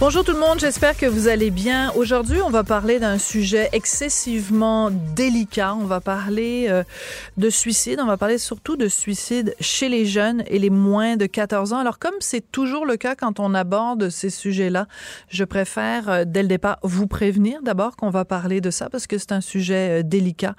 Bonjour tout le monde, j'espère que vous allez bien. Aujourd'hui, on va parler d'un sujet excessivement délicat. On va parler euh, de suicide, on va parler surtout de suicide chez les jeunes et les moins de 14 ans. Alors comme c'est toujours le cas quand on aborde ces sujets-là, je préfère euh, dès le départ vous prévenir d'abord qu'on va parler de ça parce que c'est un sujet euh, délicat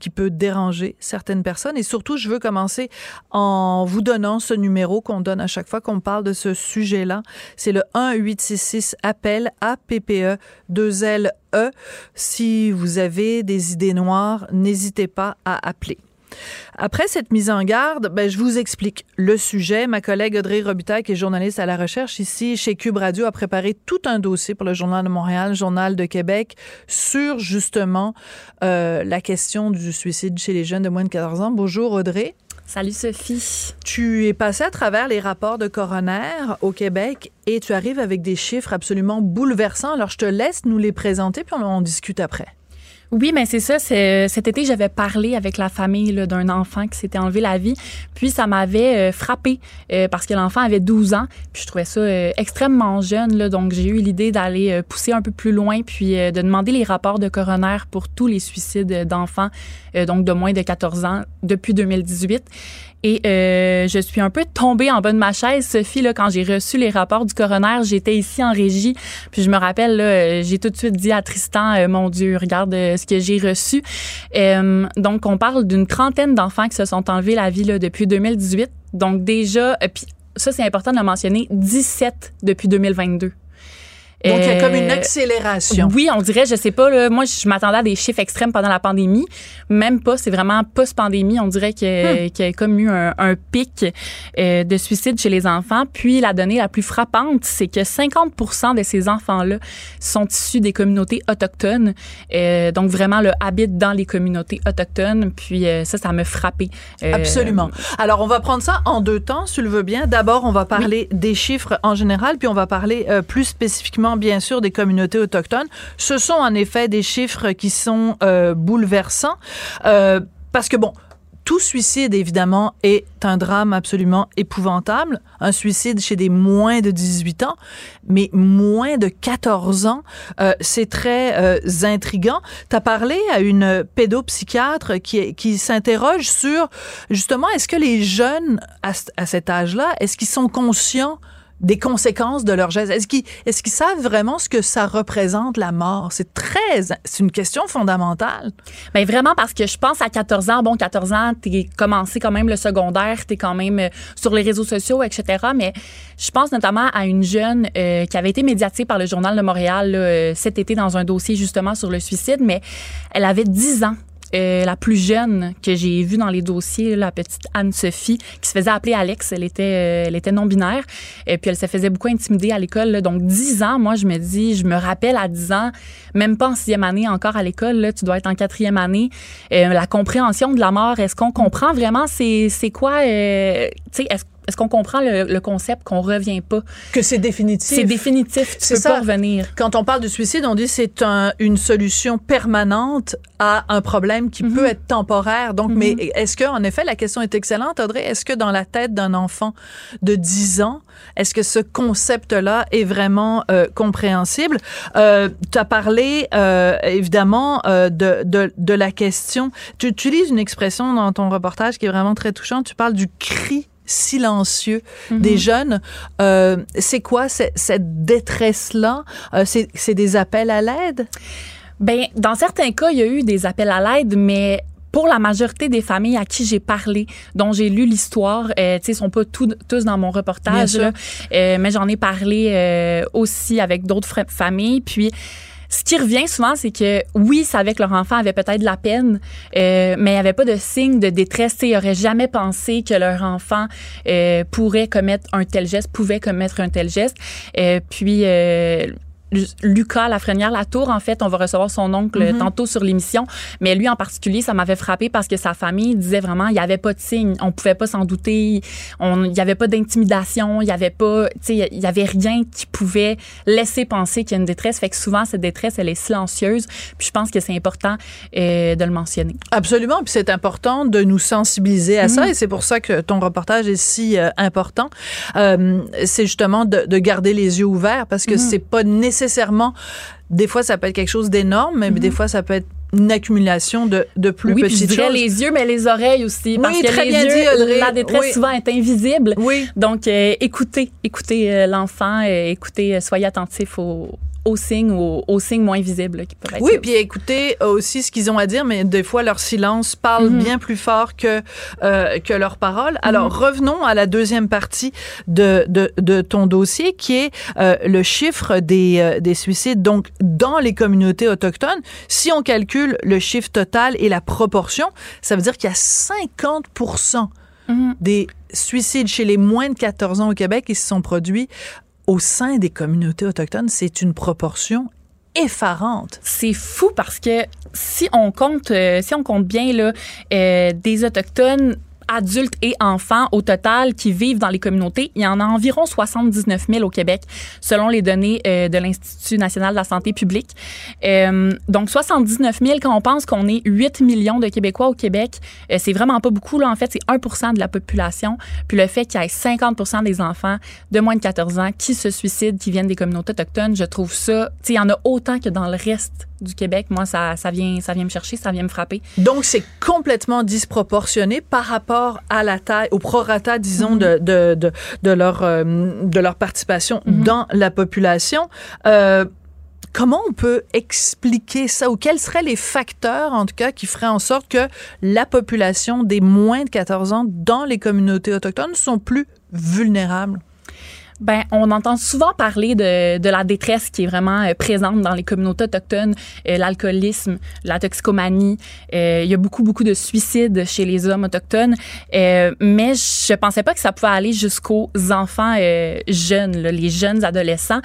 qui peut déranger certaines personnes et surtout je veux commencer en vous donnant ce numéro qu'on donne à chaque fois qu'on parle de ce sujet-là. C'est le 1 866 appel à PPE 2 L E. Si vous avez des idées noires, n'hésitez pas à appeler. Après cette mise en garde, ben, je vous explique le sujet. Ma collègue Audrey Robitaille, qui est journaliste à la recherche ici chez Cube Radio, a préparé tout un dossier pour le Journal de Montréal, Journal de Québec, sur justement euh, la question du suicide chez les jeunes de moins de 14 ans. Bonjour Audrey. Salut Sophie. Tu es passé à travers les rapports de coroner au Québec et tu arrives avec des chiffres absolument bouleversants. Alors je te laisse nous les présenter puis on en discute après. Oui, mais c'est ça. Cet été, j'avais parlé avec la famille d'un enfant qui s'était enlevé la vie. Puis ça m'avait euh, frappé euh, parce que l'enfant avait 12 ans. Puis je trouvais ça euh, extrêmement jeune. Là, donc j'ai eu l'idée d'aller pousser un peu plus loin puis de demander les rapports de coroner pour tous les suicides d'enfants, donc de moins de 14 ans, depuis 2018. Et euh, je suis un peu tombée en bas de ma chaise, Sophie, là, quand j'ai reçu les rapports du coroner. J'étais ici en régie, puis je me rappelle, là, j'ai tout de suite dit à Tristan, euh, mon Dieu, regarde euh, ce que j'ai reçu. donc, on parle d'une trentaine d'enfants qui se sont enlevés la vie là, depuis 2018. Donc, déjà, puis ça, c'est important de le mentionner, 17 depuis 2022. Donc, il y a comme une euh, accélération. Oui, on dirait, je sais pas, là, moi, je m'attendais à des chiffres extrêmes pendant la pandémie. Même pas, c'est vraiment post-pandémie. On dirait qu'il y, hmm. a comme eu un, pic euh, de suicide chez les enfants. Puis, la donnée la plus frappante, c'est que 50% de ces enfants-là sont issus des communautés autochtones. Euh, donc, vraiment, le habitent dans les communautés autochtones. Puis, ça, ça m'a frappé. Absolument. Alors, on va prendre ça en deux temps, si tu le veux bien. D'abord, on va parler des chiffres en général, puis on va parler plus spécifiquement bien sûr des communautés autochtones. Ce sont en effet des chiffres qui sont euh, bouleversants euh, parce que bon, tout suicide, évidemment, est un drame absolument épouvantable. Un suicide chez des moins de 18 ans, mais moins de 14 ans, euh, c'est très euh, intriguant. Tu as parlé à une pédopsychiatre qui, qui s'interroge sur, justement, est-ce que les jeunes à, à cet âge-là, est-ce qu'ils sont conscients des conséquences de leur geste? Est-ce qu'ils est savent vraiment ce que ça représente la mort? C'est très, c'est une question fondamentale. Bien, vraiment, parce que je pense à 14 ans, bon, 14 ans, t'es commencé quand même le secondaire, t'es quand même euh, sur les réseaux sociaux, etc. Mais je pense notamment à une jeune euh, qui avait été médiatisée par le Journal de Montréal euh, cet été dans un dossier justement sur le suicide, mais elle avait 10 ans euh, la plus jeune que j'ai vue dans les dossiers, la petite Anne-Sophie, qui se faisait appeler Alex. Elle était, euh, elle était non-binaire. Et puis, elle se faisait beaucoup intimider à l'école. Donc, 10 ans, moi, je me dis, je me rappelle à 10 ans, même pas en sixième année encore à l'école, tu dois être en quatrième année. Euh, la compréhension de la mort, est-ce qu'on comprend vraiment c'est, quoi, tu sais, est-ce est-ce qu'on comprend le, concept qu'on revient pas? Que c'est définitif. C'est définitif. Tu peux ça. pas revenir. Quand on parle de suicide, on dit c'est un, une solution permanente à un problème qui peut mhm. être temporaire. Donc, mais mhm. est-ce que, en effet, la question est excellente, Audrey? Est-ce que dans la tête d'un enfant de 10 ans, est-ce que ce concept-là est vraiment euh, compréhensible? Euh, tu as parlé, euh, évidemment, euh, de, de, de la question. Tu utilises une expression dans ton reportage qui est vraiment très touchante. Tu parles du cri silencieux mhm. des jeunes. Euh, c'est quoi cette détresse-là? Euh, c'est des appels à l'aide? Ben, dans certains cas, il y a eu des appels à l'aide, mais pour la majorité des familles à qui j'ai parlé, dont j'ai lu l'histoire, euh, tu sais, sont pas tous dans mon reportage, là, euh, mais j'en ai parlé aussi avec d'autres familles. Puis ce qui revient souvent, c'est que oui, savaient que leur enfant avait peut-être de la peine, euh, mais il n'y avait pas de signe de détresse. Ils n'auraient jamais pensé que leur enfant euh, pourrait commettre un tel geste, pouvait commettre un tel geste. Euh, puis euh, Lucas Lafrenière Latour, en fait, on va recevoir son oncle Mm-hmm. tantôt sur l'émission, mais lui en particulier, ça m'avait frappé parce que sa famille disait vraiment, il n'y avait pas de signe, on pouvait pas s'en douter, on- il n'y avait pas d'intimidation, il n'y avait pas, tu sais, il y avait rien qui pouvait laisser penser qu'il y a une détresse. Fait que souvent cette détresse, elle est silencieuse. Puis je pense que c'est important euh, de le mentionner. Absolument, puis c'est important de nous sensibiliser à Mm. ça, et c'est pour ça que ton reportage est si euh, important. Euh, c'est justement de, de garder les yeux ouverts, parce que Mm. c'est pas nécessairement. Des fois, ça peut être quelque chose d'énorme, mais des fois, ça peut être une accumulation de, de plus oui, puis je petites dirais choses. les yeux, mais les oreilles aussi. Parce Oui, que très les bien yeux, dit, Audrey. la détresse Oui. souvent est invisible. Oui. Donc, euh, écoutez, écoutez euh, l'enfant, euh, écoutez, euh, soyez attentifs aux, aux signes, aux, aux signes moins visibles là, qui peuvent être Oui, puis écoutez aussi ce qu'ils ont à dire, mais des fois leur silence parle Mhm. bien plus fort que euh, que leurs paroles. Alors Mhm. revenons à la deuxième partie de de, de ton dossier, qui est euh, le chiffre des euh, des suicides. Donc dans les communautés autochtones, si on calcule le chiffre total et la proportion, ça veut dire qu'il y a 50 Mhm. des suicides chez les moins de 14 ans au Québec qui se sont produits au sein des communautés autochtones. C'est une proportion effarante. C'est fou parce que si on compte, euh, si on compte bien là, euh, des autochtones adultes et enfants au total qui vivent dans les communautés, il y en a environ 79 000 au Québec, selon les données euh, de l'Institut national de la santé publique. Euh, donc 79 000, quand on pense qu'on est 8 millions de Québécois au Québec, euh, c'est vraiment pas beaucoup. Là, en fait, c'est 1% de la population. Puis le fait qu'il y ait 50% des enfants de moins de 14 ans qui se suicident, qui viennent des communautés autochtones, je trouve ça, tu sais, il y en a autant que dans le reste du Québec. Moi, ça, ça vient, ça vient me chercher, ça vient me frapper. Donc, c'est complètement disproportionné par rapport à la taille, au prorata, disons, Mhm. de, de, de, de leur, euh, de leur participation Mhm. dans la population. Euh, comment on peut expliquer ça ou quels seraient les facteurs, en tout cas, qui feraient en sorte que la population des moins de 14 ans dans les communautés autochtones sont plus vulnérables? Ben, on entend souvent parler de, de la détresse qui est vraiment euh, présente dans les communautés autochtones, euh, l'alcoolisme, la toxicomanie. Euh, il y a beaucoup, beaucoup de suicides chez les hommes autochtones. Euh, mais je pensais pas que ça pouvait aller jusqu'aux enfants euh, jeunes, là, les jeunes adolescents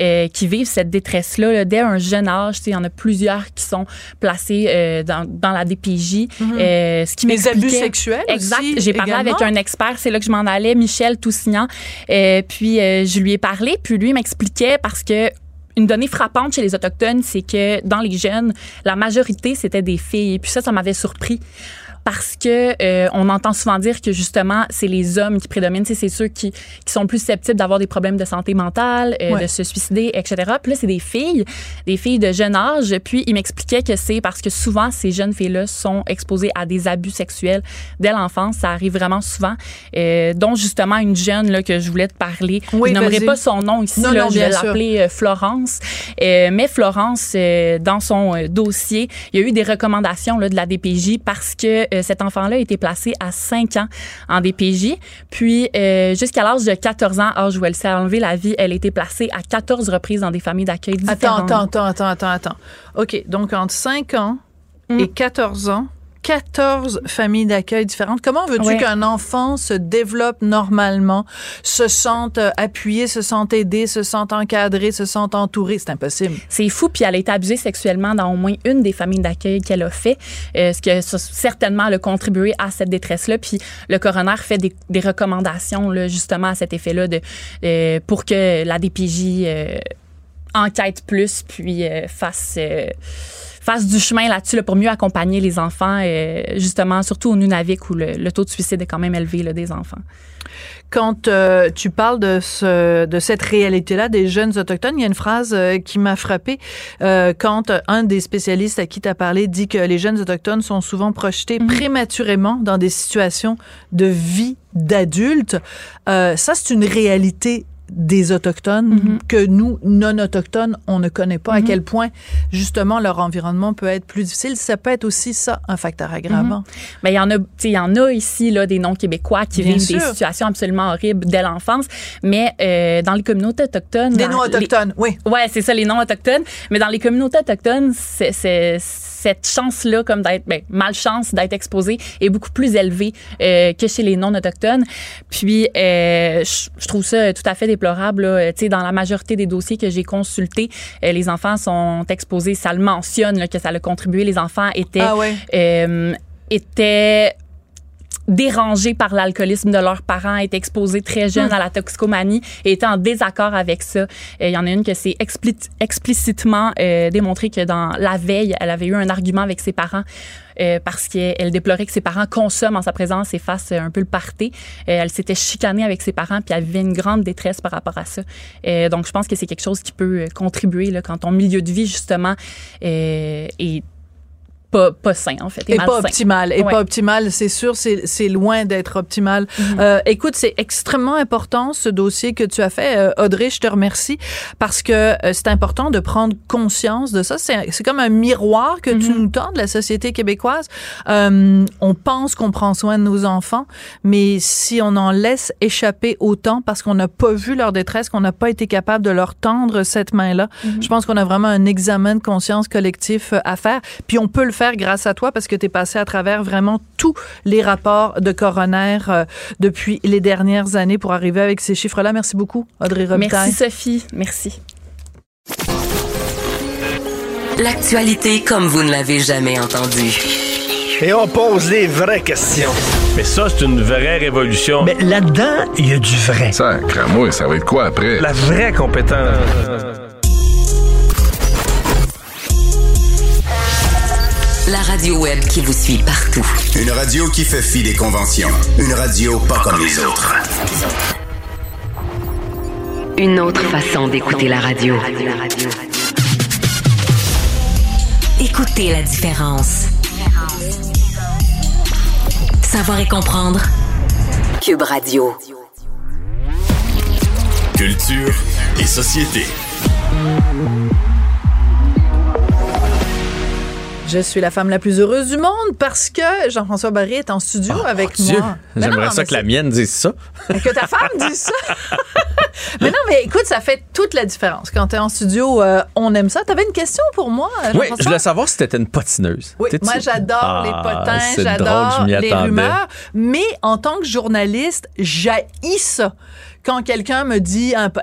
euh, qui vivent cette détresse-là là, dès un jeune âge. Tu sais, Il y en a plusieurs qui sont placés euh, dans, dans la DPJ. Euh, ce qui. Les abus sexuels Exact. aussi, J'ai parlé également? avec un expert, c'est là que je m'en allais, Michel Toussignan. Euh, euh, je lui ai parlé, puis lui m'expliquait parce que une donnée frappante chez les autochtones, c'est que dans les jeunes, la majorité c'était des filles. Puis ça, ça m'avait surpris parce que euh, on entend souvent dire que justement c'est les hommes qui prédominent, c'est ceux qui, qui sont plus susceptibles d'avoir des problèmes de santé mentale, euh, Ouais. de se suicider, etc. Puis là c'est des filles, des filles de jeune âge. Puis il m'expliquait que c'est parce que souvent ces jeunes filles-là sont exposées à des abus sexuels dès l'enfance, ça arrive vraiment souvent. Euh, dont justement une jeune là que je voulais te parler. Oui, je nommerai pas son nom ici, Non, là, non, je vais l'appeler euh, Florence. Euh, mais Florence, euh, dans son dossier, il y a eu des recommandations là, de la DPJ parce que euh, cet enfant-là a été placé à 5 ans en DPJ. Puis, euh, jusqu'à l'âge de 14 ans, âge où elle s'est enlevée la vie, elle a été placée à 14 reprises dans des familles d'accueil Attends, différentes. attends, attends, attends, attends, attends. OK, donc entre 5 ans Mm. et 14 ans, 14 familles d'accueil différentes. Comment veux-tu Ouais. qu'un enfant se développe normalement, se sente euh, appuyé, se sente aidé, se sente encadré, se sente entouré? C'est impossible. C'est fou, puis elle a été abusée sexuellement dans au moins une des familles d'accueil qu'elle a fait, euh, ce qui a certainement a contribué à cette détresse-là. Puis le coroner fait des, des recommandations là, justement à cet effet-là de euh, pour que la DPJ euh, enquête plus, puis fasse fasse du chemin là-dessus là, pour mieux accompagner les enfants, euh, justement, surtout au Nunavik où le, le taux de suicide est quand même élevé là, des enfants. Quand euh, tu parles de, ce, de cette réalité-là des jeunes autochtones, il y a une phrase euh, qui m'a frappée euh, quand un des spécialistes à qui tu as parlé dit que les jeunes autochtones sont souvent projetés Mhm. prématurément dans des situations de vie d'adultes. Euh, ça, c'est une réalité des autochtones Mhm. que nous non autochtones on ne connaît pas à Mhm. quel point justement leur environnement peut être plus difficile ça peut être aussi ça un facteur aggravant Ben, il y en a, il y en a ici là des non québécois qui Bien vivent sûr. des situations absolument horribles dès l'enfance, mais euh, dans les communautés autochtones, des dans non les- autochtones oui Ouais, c'est ça, les non autochtones. Mais dans les communautés autochtones, c'est- cette chance-là, comme d'être, ben, malchance d'être exposé, est beaucoup plus élevée euh, que chez les non autochtones. Puis, euh, je je trouve ça tout à fait déplorable. là. Tu sais, dans la majorité des dossiers que j'ai consultés, euh, les enfants sont exposés. Ça le mentionne là, que ça a contribué. Les enfants étaient ah ouais euh, étaient dérangés par l'alcoolisme de leurs parents, étaient exposés très jeunes à la toxicomanie et étaient en désaccord avec ça. Euh, Il y en a une que c'est expli- explicitement euh, démontré que dans la veille, elle avait eu un argument avec ses parents euh, parce qu'elle déplorait que ses parents consomment en sa présence et fassent un peu le party. Euh, elle s'était chicanée avec ses parents puis elle vivait une grande détresse par rapport à ça. Donc, je pense que c'est quelque chose qui peut contribuer là, quand ton milieu de vie, justement, est pas, pas sain, en fait. et pas optimal et Ouais. pas optimal c'est sûr c'est loin d'être optimal Mm-hmm. Euh, écoute c'est extrêmement important ce dossier que tu as fait Euh, Audrey je te remercie parce que euh, c'est important de prendre conscience de ça c'est comme un miroir que tu Mhm. nous tends de la société québécoise Euh, on pense qu'on prend soin de nos enfants mais si on en laisse échapper autant parce qu'on n'a pas vu leur détresse qu'on n'a pas été capable de leur tendre cette main là je pense qu'on a vraiment un examen de conscience collectif à faire puis on peut le faire grâce à toi parce que tu es passé à travers vraiment tous les rapports de coroner euh, depuis les dernières années pour arriver avec ces chiffres-là. Merci beaucoup, Audrey Robitaille. Merci Sophie, merci. L'actualité comme vous ne l'avez jamais entendue. Et on pose les vraies questions. Mais ça, c'est une vraie révolution. Mais là-dedans, il y a du vrai. Ça, moi, ça va être quoi après? La vraie compétence. La radio web qui vous suit partout. Une radio qui fait fi des conventions. Une radio pas comme les autres. Une autre façon d'écouter la radio. Écoutez la différence. Savoir et comprendre. Cube Radio. Culture et société. Je suis la femme la plus heureuse du monde parce que Jean-François Barry est en studio avec Oh, Dieu, moi. J'aimerais ça que la mienne dise ça. Que ta femme dise ça. mais non, mais écoute, ça fait toute la différence. Quand tu es en studio, euh, on aime ça. Tu avais une question pour moi, Oui, Jean-François? je voulais savoir si t'étais une patineuse. Oui, moi j'adore Ah, les potins, j'adore les rumeurs, mais en tant que journaliste, j'haïs ça. Quand quelqu'un me dit un peu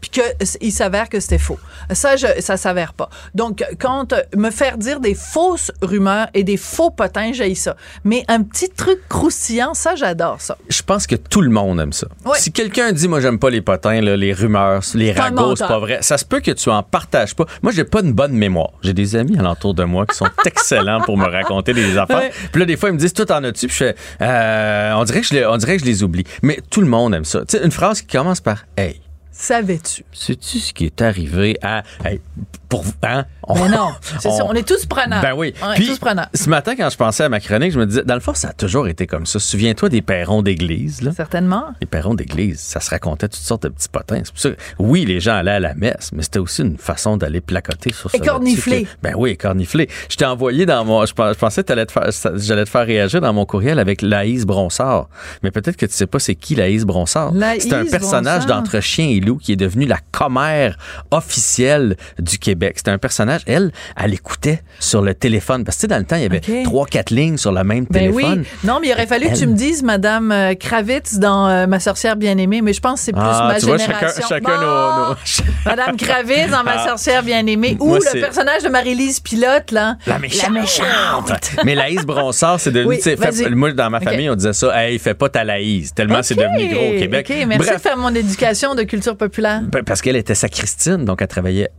puis que il s'avère que c'était faux. Ça, je, ça s'avère pas. Donc, quand euh, me faire dire des fausses rumeurs et des faux potins, j'haïs ça. Mais un petit truc croustillant, ça, j'adore ça. Je pense que tout le monde aime ça. Si quelqu'un dit, moi, j'aime pas les potins, là, les rumeurs, les ragots, c'est pas vrai, ça se peut que tu en partages pas. Moi, j'ai pas une bonne mémoire. J'ai des amis alentour de moi qui sont excellents pour me raconter des affaires. Puis là, des fois, ils me disent, toi, t'en as-tu? Puis je fais, euh, on, dirait que je les, on dirait que je les oublie. Mais tout le monde aime sais, une phrase qui commence par, hey, Savais-tu? sais-tu ce qui est arrivé à. Hey, pour hein? On- Mais non, c'est ça, on est tous preneurs. Ben oui. On est Puis, tous preneurs. ce matin, quand je pensais à ma chronique, je me disais, dans le fond, ça a toujours été comme ça. Souviens-toi des perrons d'église, là. Certainement. Les perrons d'église, ça se racontait toutes sortes de petits potins. C'est pour ça oui, les gens allaient à la messe, mais c'était aussi une façon d'aller placoter sur ça. Écornifler. Ben oui, écornifler. Je t'ai envoyé dans mon. Je, pens- je pensais que te faire- j'allais te faire réagir dans mon courriel avec Laïs Bronsard. Mais peut-être que tu sais pas c'est qui Laïs Bronsard. Laïs C'est un personnage d'entre chien qui est devenu la commère officielle du Québec. C'était un personnage, elle, elle écoutait sur le téléphone. Parce que tu sais, dans le temps, il y avait trois, quatre lignes sur le même Ben téléphone. oui. Non, mais il aurait fallu que tu me dises Madame euh, Kravitz dans euh, Ma sorcière bien-aimée, mais je pense que c'est plus Ah, ma tu vois, génération. chacun, chacun Bon! nos- nos- Madame Kravitz dans Ma Ah. sorcière bien-aimée ou le personnage de Marie-Lise Pilote, là. La méchante. méchante. Mais Laïs Bronsard, c'est devenu. Oui, fait- moi, dans ma famille, on disait ça, hey, fais pas ta Laïs, tellement c'est devenu gros au Québec. OK, merci Bref, de faire mon éducation de culture ben, parce qu'elle était sacristine, donc elle travaillait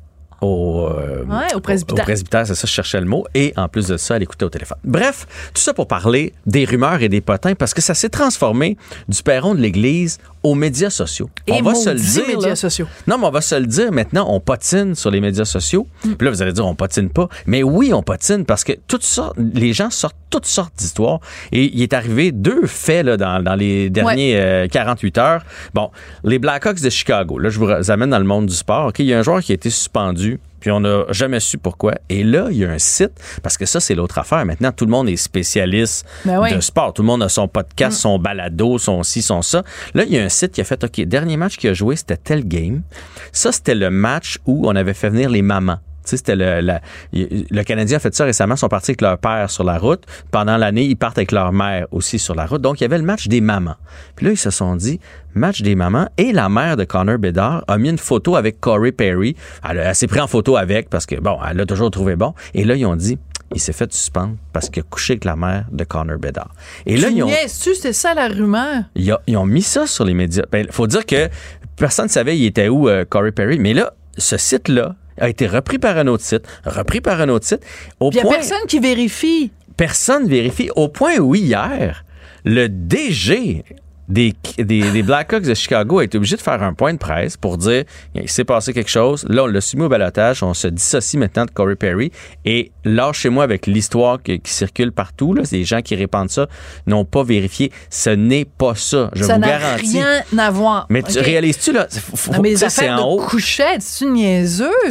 au, euh, Ouais, au presbytère. Au presbytère, c'est ça, je cherchais le mot. Et en plus de ça, elle écoutait au téléphone. Bref, tout ça pour parler des rumeurs et des potins parce que ça s'est transformé du perron de l'Église aux médias sociaux. Et on va se le dire. médias là. sociaux. Non, mais on va se le dire maintenant, on patine sur les médias sociaux. Mm. Puis là, vous allez dire, on patine pas. Mais oui, on patine parce que toutes sortes, les gens sortent toutes sortes d'histoires. Et il est arrivé deux faits là, dans, dans les derniers euh, 48 heures. Bon, les Blackhawks de Chicago. Là, je vous amène dans le monde du sport. Il y a un joueur qui a été suspendu. Puis on n'a jamais su pourquoi. Et là, il y a un site, parce que ça, c'est l'autre affaire. Maintenant, tout le monde est spécialiste Ben oui. de sport. Tout le monde a son podcast, son balado, son ci, son ça. Là, il y a un site qui a fait, OK, dernier match qu'il a joué, c'était tel game. Ça, c'était le match où on avait fait venir les mamans. Tu sais, c'était le, la- le Canadien a fait ça récemment. Ils sont partis avec leur père sur la route. Pendant l'année, ils partent avec leur mère aussi sur la route. Donc, il y avait le match des mamans. Puis là, ils se sont dit, match des mamans. Et la mère de Connor Bedard a mis une photo avec Corey Perry. Elle, s'est pris en photo avec parce que, bon, elle l'a toujours trouvé bon. Et là, ils ont dit, il s'est fait suspendre parce qu'il a couché avec la mère de Connor Bedard. Et là, Tu ils ont, c'est ça la rumeur? ils, a- ils ont mis ça sur les médias. Il faut dire que personne ne savait il était où euh, Corey Perry, mais là, ce site-là a été repris par un autre site, repris par un autre site, au Il n'y a personne qui vérifie. personne vérifie, au point où hier, le DG des, des, des Blackhawks de Chicago a été obligé de faire un point de presse pour dire il s'est passé quelque chose. Là, on l'a soumis au balotage. On se dissocie maintenant de Corey Perry. Et lâchez-moi avec l'histoire qui, qui circule partout. Là, des gens qui répandent ça n'ont pas vérifié. Ce n'est pas ça. Je ça vous n'a garantis. rien à voir. Mais tu réalises-tu, là? faut- Non, mais les affaires de haut.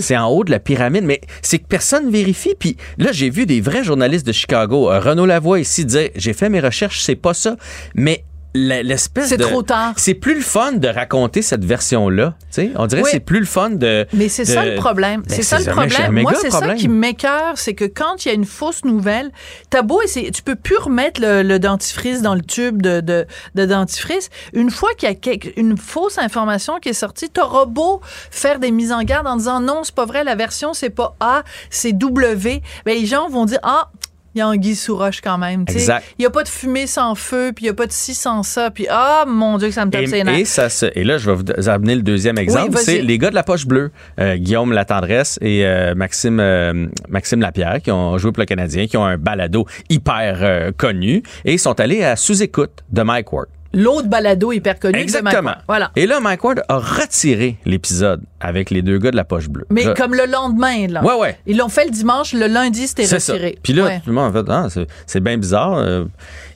c'est en haut de la pyramide, mais c'est que personne vérifie. Puis là, j'ai vu des vrais journalistes de Chicago, euh, Renaud Lavoie ici, dire j'ai fait mes recherches, c'est pas ça. Mais l'espèce C'est de. trop tard. C'est plus le fun de raconter cette version-là. tu sais. On dirait Oui. que c'est plus le fun de. Mais c'est ça le problème. Ben, c'est ça le problème. Moi, c'est ça qui m'écœure, c'est que quand il y a une fausse nouvelle, t'as beau essayer, tu peux plus remettre le, le dentifrice dans le tube de, de, de dentifrice. Une fois qu'il y a quelque- une fausse information qui est sortie, t'auras beau faire des mises en garde en disant non, c'est pas vrai, la version c'est pas A, c'est W. Ben, les gens vont dire ah. Il y a Anguille sous roche quand même. Exact. Il n'y a pas de fumée sans feu, puis il n'y a pas de ci sans ça, puis ah, mon Dieu, que ça me tape ses nerfs. Et, ça se- et là, je vais vous amener le deuxième exemple. c'est les gars de la poche bleue, euh, Guillaume Latendresse et euh, Maxime, euh, Maxime Lapierre, qui ont joué pour le Canadien, qui ont un balado hyper connu, et ils sont allés à sous-écoute de Mike Ward. L'autre balado hyper connu. de Exactement. Mike. Voilà. Et là, Mike Ward a retiré l'épisode avec les deux gars de la poche bleue. Mais Là- comme le lendemain, là. Ouais, ouais. Ils l'ont fait le dimanche, le lundi, c'était C'est ça. retiré. Puis là, Ouais. tout le monde a fait, ah, c'est- c'est bien bizarre. euh.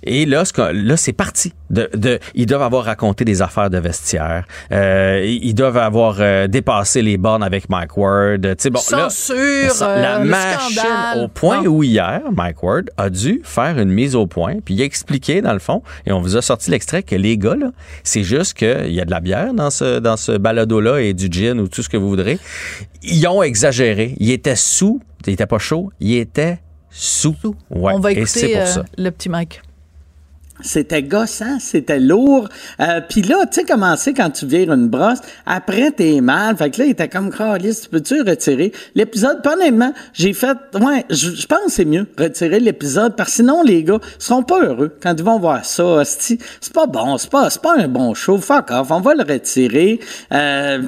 Et là, là, c'est parti. De, de- ils doivent avoir raconté des affaires de vestiaire. Euh, ils doivent avoir euh, dépassé les bornes avec Mike Ward. Tu sais, bon, là, Censure, euh, la le machine scandale. au point Non. où hier, Mike Ward a dû faire une mise au point, puis il a expliqué dans le fond, et on vous a sorti l'extrait que les gars, là, c'est juste qu'il y a de la bière dans ce, dans ce balado-là et du gin ou tout ce que vous voudrez. Ils ont exagéré. Ils étaient sous. Ils étaient pas chauds. Ils étaient sous. Ouais. On va et écouter pour euh, ça. le petit Mike. C'était gossant, c'était lourd. Euh, Puis là, tu sais comment c'est quand tu vires une brosse? Après, t'es mal. Fait que là, il était comme, Carlis, tu peux-tu retirer l'épisode? Honnêtement, j'ai fait, ouais, je pense que c'est mieux retirer l'épisode parce que sinon, les gars seront pas heureux quand ils vont voir ça. C'est pas bon, c'est pas, pas un bon show. Fuck off, on va le retirer. Euh,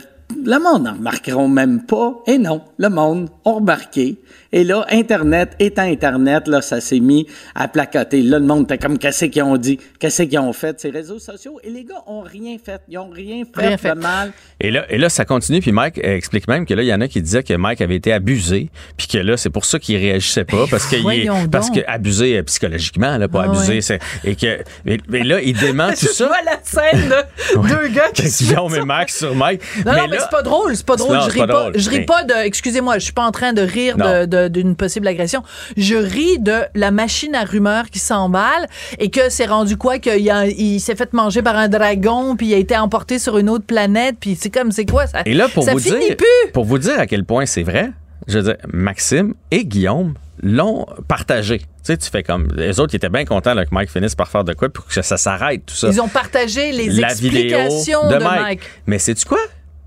le monde n'en remarqueront même pas. Et non, le monde a remarqué. Et là, Internet étant Internet, là, ça s'est mis à placoter. Là, le monde était comme, qu'est-ce qu'ils ont dit? Qu'est-ce qu'ils ont fait, ces réseaux sociaux? Et les gars ont rien fait. Ils ont rien fait, Rien fait. de mal. Et là, et là, ça continue. Puis Mike explique même que là, il y en a qui disaient que Mike avait été abusé, puis que là, c'est pour ça qu'il réagissait pas, parce que il est, donc. parce que abusé euh, psychologiquement, là, pas Ah abusé, ouais. c'est et que mais, mais là, il dément tout Je ça. vois la scène de Ouais. deux gars qui se Guillaume mettent et Max sur Mike? Non, non, mais c'est pas drôle, c'est pas drôle. Non, je ris pas pas, drôle. je ris Mais- pas de, excusez-moi, je suis pas en train de rire Non. de- de- d'une possible agression. Je ris de la machine à rumeurs qui s'emballe et que c'est rendu quoi qu'il il s'est fait manger par un dragon puis il a été emporté sur une autre planète puis c'est comme, c'est quoi ça? Et là, pour ça vous finit dire, plus. pour vous dire à quel point c'est vrai, je veux dire, Maxime et Guillaume l'ont partagé. Tu sais, tu fais comme les autres, ils étaient bien contents là, que Mike finisse par faire de quoi pour que ça s'arrête tout ça. Ils ont partagé les la vidéo explications de, de, Mike. Mike. Mais sais-tu quoi?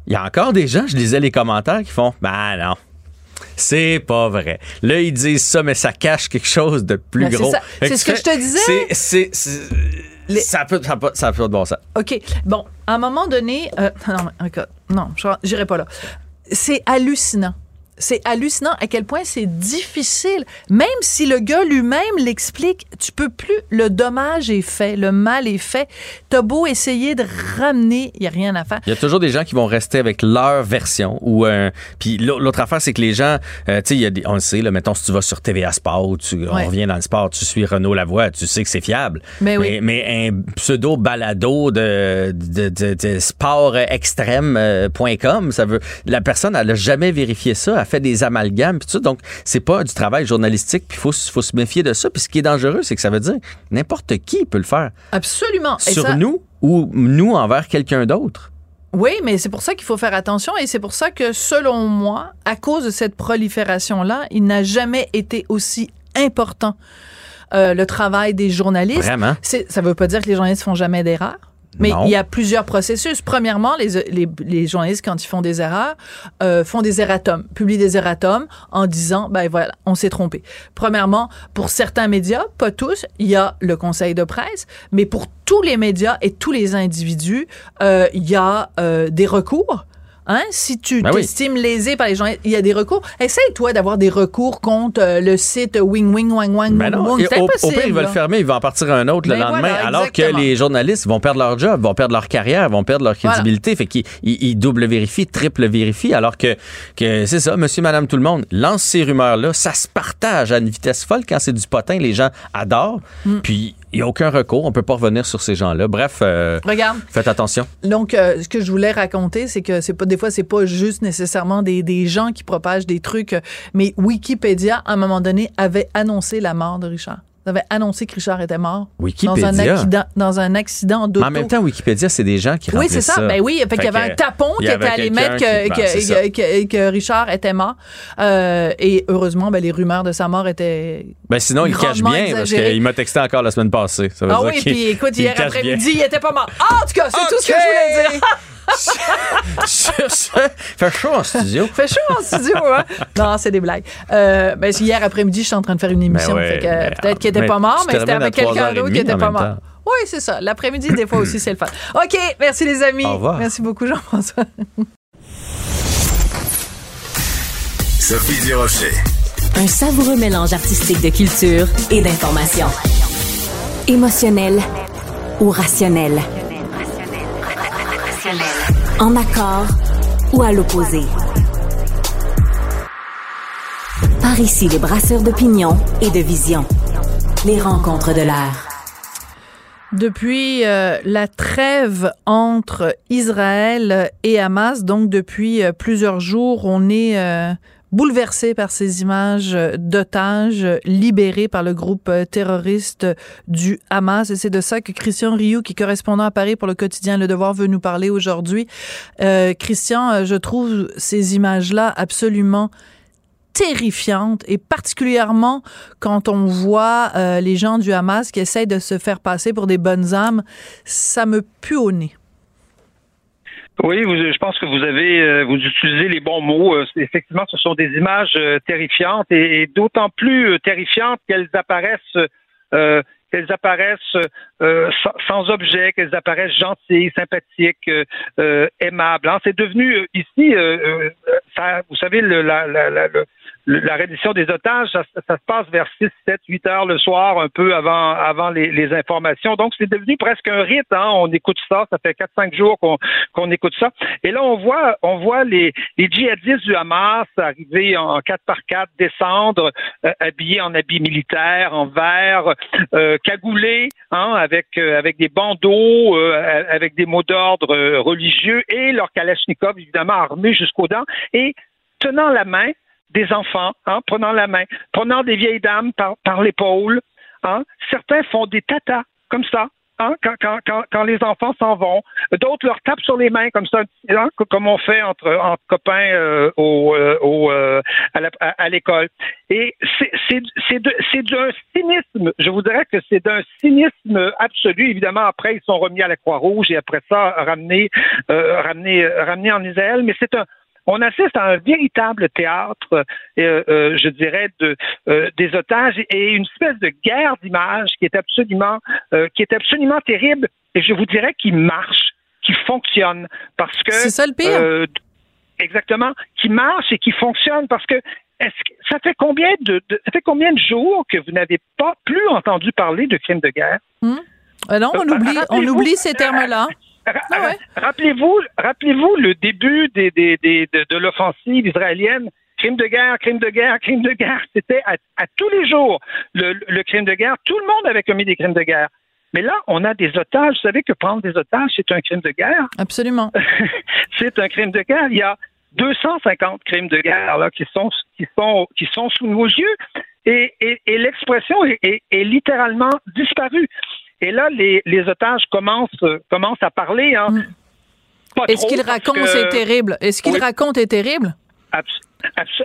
Il y a encore des gens, je lisais les commentaires, qui font Ben non. C'est pas vrai. Là, ils disent ça, mais ça cache quelque chose de plus Ben, c'est gros. C'est ce que je te disais. c'est- Les- Ça peut, ça peut, ça peut de bon sens. OK. Bon, à un moment donné, euh, non, non, je n'irai pas là. C'est hallucinant. C'est hallucinant à quel point c'est difficile. Même si le gars lui-même l'explique, tu peux plus. Le dommage est fait, le mal est fait. T'as beau essayer de ramener, il y a rien à faire. Il y a toujours des gens qui vont rester avec leur version. Ou euh, puis l'autre affaire, c'est que les gens, euh, tu sais, on le sait, là, mettons si tu vas sur TVA Sport, tu, on revient dans le sport, tu suis Renaud Lavoie, tu sais que c'est fiable. Mais, oui. mais, mais un pseudo balado de, de, de, de sport extrême.com, ça veut, la personne, elle a jamais vérifié ça, elle fait des amalgames, puis tout ça. Donc, c'est pas du travail journalistique, puis il faut, faut se méfier de ça. Puis ce qui est dangereux, c'est que ça veut dire n'importe qui peut le faire. Absolument. Sur nous ou nous envers quelqu'un d'autre. Oui, mais c'est pour ça qu'il faut faire attention et c'est pour ça que, selon moi, à cause de cette prolifération-là, il n'a jamais été aussi important euh, le travail des journalistes. Vraiment? Ça veut pas dire que les journalistes font jamais d'erreurs. Mais il y a plusieurs processus. Premièrement, les, les, les, journalistes, quand ils font des erreurs, euh, font des erratums, publient des erratums en disant, ben voilà, on s'est trompé. Premièrement, pour certains médias, pas tous, il y a le conseil de presse, mais pour tous les médias et tous les individus, euh, il y a euh, des recours. Hein? Si tu Ben oui. t'estimes lésé par les gens, il y a des recours. Essaye, toi, d'avoir des recours contre euh, le site Wing Wing Wang Wang Ben non, Wang. au, au pire, il va le fermer, il va en partir un autre le Ben lendemain, voilà, alors que les journalistes vont perdre leur job, vont perdre leur carrière, vont perdre leur crédibilité. Fait qu'ils ils, ils double vérifient, triple vérifient, alors que, que c'est ça, monsieur, madame, tout le monde lance ces rumeurs-là, ça se partage à une vitesse folle. Quand c'est du potin, les gens adorent. Mm. Puis, il n'y a aucun recours, on peut pas revenir sur ces gens-là. Bref, euh, Regarde. faites attention. Donc, euh, ce que je voulais raconter, c'est que c'est pas des fois, c'est pas juste nécessairement des, des gens qui propagent des trucs, euh, mais Wikipédia, à un moment donné, avait annoncé la mort de Richard. Ils avaient annoncé que Richard était mort. Wikipédia. Dans un accident, dans un accident d'auto. Mais en même temps, Wikipédia, c'est des gens qui Oui, c'est ça. Ben oui, fait, qu'il y avait un tapon qui était avait allé mettre que, qui- que, ben, c'est ça. que, que- que Richard était mort. Euh, et heureusement, ben, les rumeurs de sa mort étaient. Ben sinon, il cache bien parce qu'il m'a texté encore la semaine passée. Ça veut Ah dire oui, puis écoute, hier après-midi, il était pas mort. Ah, en tout cas, c'est tout ce que je voulais dire. Sur ce, fait chaud en studio. Fait chaud en studio, hein? Non, c'est des blagues. Euh, ben, hier après-midi, je suis en train de faire une émission. Ben ouais, fait que, mais- peut-être qu'il était mais pas mort, mais c'était avec quelqu'un d'autre qui 3h30 était en pas mort. temps. Oui, c'est ça. L'après-midi, des fois aussi, c'est le fun. OK, merci les amis. Au revoir. Merci beaucoup, Jean-François. Sophie Durocher. Un savoureux mélange artistique de culture et d'information. Émotionnel ou rationnel. En accord ou à l'opposé. Par ici, les brasseurs d'opinion et de vision. Les rencontres de l'air. Depuis euh, la trêve entre Israël et Hamas, donc depuis euh, plusieurs jours, on est euh, bouleversé par ces images d'otages libérés par le groupe terroriste du Hamas. Et c'est de ça que Christian Rioux, qui est correspondant à Paris pour le quotidien Le Devoir, veut nous parler aujourd'hui. Euh, Christian, euh, je trouve ces images-là absolument terrifiante et particulièrement quand on voit euh, les gens du Hamas qui essayent de se faire passer pour des bonnes âmes, ça me pue au nez. Oui, vous- je pense que vous avez euh, vous utilisez les bons mots. Euh, Effectivement, ce sont des images euh, terrifiantes et, d'autant plus euh, terrifiantes qu'elles apparaissent qu'elles apparaissent sans, sans objet, qu'elles apparaissent gentilles, sympathiques, aimables. hein. C'est devenu ici, ça, vous savez, le, la, la, la, la reddition des otages, ça, se passe vers 6, 7, 8 heures le soir, un peu avant, les, informations. Donc, c'est devenu presque un rite. Hein? On écoute ça. Ça fait 4-5 jours qu'on qu'on écoute ça. Et là, on voit, on voit les, djihadistes du Hamas arriver en 4 par 4 descendre, euh, habillés en habits militaires, en vert, euh, cagoulés, hein, avec, euh, avec des bandeaux, euh, avec des mots d'ordre religieux et leur kalachnikov, évidemment, armés jusqu'aux dents. Et tenant la main des enfants, hein, prenant la main, prenant des vieilles dames par, par l'épaule. Hein. Certains font des tatas comme ça. Hein, quand, quand, quand, quand les enfants s'en vont, d'autres leur tapent sur les mains comme ça, hein, co- comme on fait entre, entre copains euh, au, euh, au, euh, à l'école. Et c'est d'un cynisme, je vous dirais que c'est d'un cynisme absolu. Évidemment, après, ils sont remis à la Croix-Rouge et après ça, ramenés, euh, ramenés, ramenés en Israël. Mais c'est un, on assiste à un véritable théâtre, euh, euh, je dirais, de, euh, des otages et une espèce de guerre d'images qui est absolument, qui est absolument terrible. Et je vous dirais qu'il marche, qu'il fonctionne, parce que C'est ça le pire. exactement, qui marche et qui fonctionne parce que est-ce que ça fait combien de, ça fait combien de jours que vous n'avez pas plus entendu parler de crimes de guerre? Hmm? euh, Non, on oublie, on oublie ces termes-là. Ah rappelez-vous, rappelez-vous le début des, des, des, de, de l'offensive israélienne? Crime de guerre, crime de guerre, crime de guerre. C'était à, à, tous les jours le, le, crime de guerre. Tout le monde avait commis des crimes de guerre. Mais là, on a des otages. Vous savez que prendre des otages, c'est un crime de guerre? Absolument. c'est un crime de guerre. Il y a 250 crimes de guerre là, qui, sont, qui, sont, qui sont sous nos yeux. Et, et, et l'expression est, est, est, littéralement disparue. Et là, les, les otages commencent, commencent à parler. Hein. Mm. Est-ce qu'il raconte que... est terrible? Est-ce qu'il oui. raconte est terrible?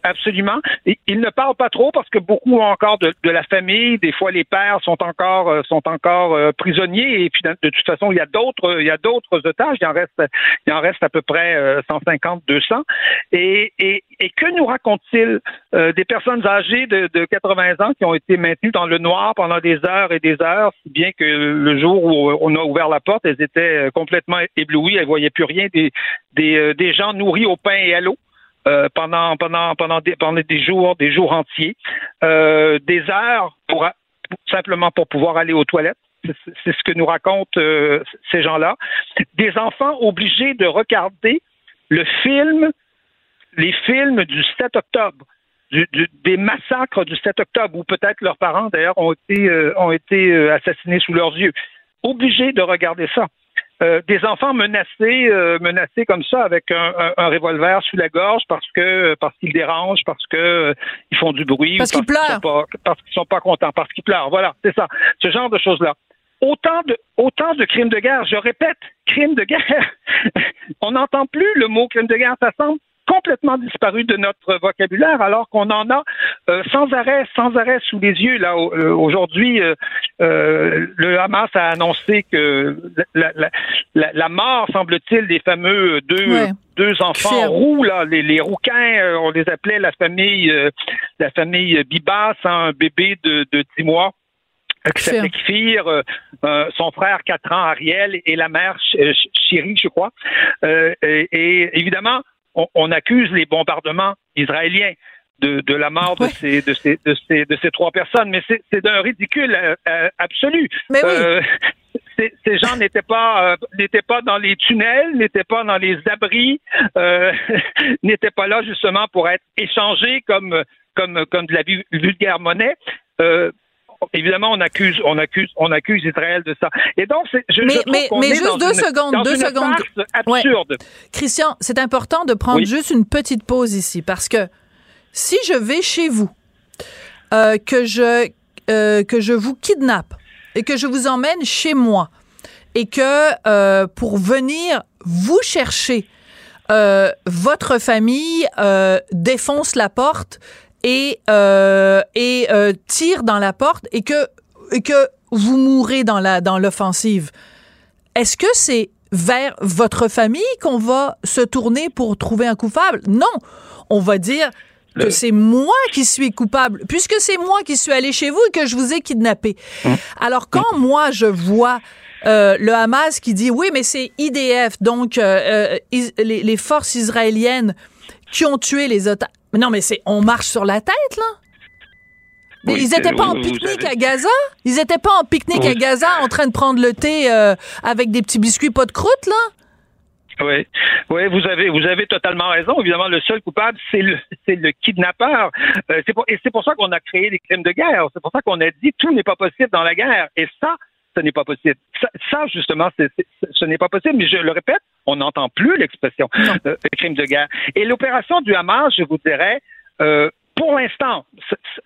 Absolument. Il ne parle pas trop parce que beaucoup ont encore de, de, la famille. Des fois, les pères sont encore euh, sont encore euh, prisonniers. Et puis, de, toute façon, il y a d'autres il y a d'autres otages. Il en reste il en reste à peu près euh, 150, 200. Et, et, et que nous raconte-t-il euh, des personnes âgées de, de 80 ans qui ont été maintenues dans le noir pendant des heures et des heures, si bien que le jour où on a ouvert la porte, elles étaient complètement éblouies. Elles voyaient plus rien. Des des, des gens nourris au pain et à l'eau. Euh, pendant pendant pendant des pendant des jours des jours entiers. Euh, des heures pour simplement pour pouvoir aller aux toilettes. C'est ce que nous racontent euh, ces gens-là. Des enfants obligés de regarder le film les films du 7 octobre du, du, des massacres du 7 octobre où peut-être leurs parents d'ailleurs ont été ont été assassinés sous leurs yeux. Obligés de regarder ça euh, des enfants menacés, euh, menacés comme ça avec un, un, un, revolver sous la gorge parce que parce qu'ils dérangent, parce que euh, ils font du bruit, parce qu'ils pleurent, pas, parce qu'ils sont pas contents, parce qu'ils pleurent. Voilà, c'est ça, ce genre de choses là. Autant de autant de crimes de guerre. Je répète, crimes de guerre. On n'entend plus le mot crime de guerre. Ça semble complètement disparu de notre vocabulaire, alors qu'on en a euh, sans arrêt, sans arrêt sous les yeux. Là, aujourd'hui, euh, euh, le Hamas a annoncé que la, la, la, la mort, semble-t-il, des fameux deux ouais. deux enfants roux, là, les, les rouquins, on les appelait la famille, la famille Bibas, hein, un bébé de, de 10 mois qui s'appelait Kfir, euh, son frère 4 ans Ariel et la mère Chérie, je crois. Euh, et, et, évidemment, on, on, accuse les bombardements israéliens de, de la mort de, ces, de, ces, de, ces, de ces trois personnes, mais c'est d'un ridicule euh, absolu. Mais oui. euh, ces, gens n'étaient pas euh, n'étaient pas dans les tunnels, n'étaient pas dans les abris, euh, n'étaient pas là justement pour être échangés comme comme comme de la vulgaire monnaie. Euh, évidemment, on accuse, on accuse, on accuse Israël de ça. Et donc, je, mais, juste deux une, secondes, deux secondes. Absurde. Ouais. Christian, c'est important de prendre oui. juste une petite pause ici parce que si je vais chez vous, euh, que je euh, que je vous kidnappe et que je vous emmène chez moi et que euh, pour venir vous chercher, euh, votre famille euh, défonce la porte et, euh, et tire dans la porte et que, et que vous mourrez dans la dans l'offensive. Est-ce que c'est vers votre famille qu'on va se tourner pour trouver un coupable? Non, on va dire que c'est moi qui suis coupable, puisque c'est moi qui suis allé chez vous et que je vous ai kidnappé. Hum. Alors quand moi je vois euh, le Hamas qui dit oui, mais c'est IDF, donc euh, is, les, les, forces israéliennes qui ont tué les otages. Mais non, mais c'est on marche sur la tête là. Oui, ils n'étaient pas oui, en pique-nique à Gaza? Ils n'étaient pas en pique-nique oui. à Gaza en train de prendre le thé euh, avec des petits biscuits pas de croûte là? Oui, oui, vous avez vous avez totalement raison. Évidemment, le seul coupable, c'est le c'est le kidnappeur. Euh, c'est pour, et c'est pour ça qu'on a créé les crimes de guerre. C'est pour ça qu'on a dit tout n'est pas possible dans la guerre. Et ça, ce n'est pas possible. Ça, ça justement, ce n'est pas possible. Mais je le répète, on n'entend plus l'expression euh, crime de guerre. Et l'opération du Hamas, je vous dirais, euh, pour l'instant,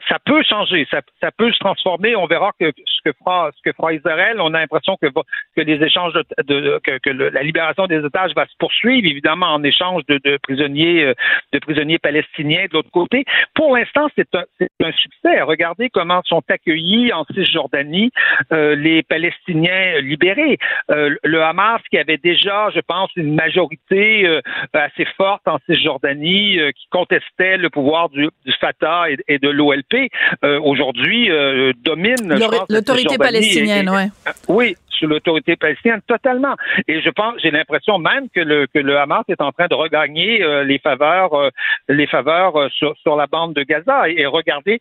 ça, peut changer, ça, peut se transformer. On verra que ce que fera Israël. On a l'impression que, les échanges de, que, la libération des otages va se poursuivre, évidemment en échange de, prisonniers euh, de prisonniers palestiniens de l'autre côté. Pour l'instant, c'est un, succès. Regardez comment sont accueillis en Cisjordanie euh, les Palestiniens libérés. Euh, le Hamas qui avait déjà, je pense, une majorité assez forte en Cisjordanie qui contestait le pouvoir du Fatah et, et de l'OLP, euh, aujourd'hui euh, domine l'autorité palestinienne, oui. Ouais. Oui, sous l'autorité palestinienne totalement. Et je pense, j'ai l'impression même que le que le Hamas est en train de regagner euh, les faveurs euh, les faveurs euh, sur, sur la bande de Gaza. Et, regardez,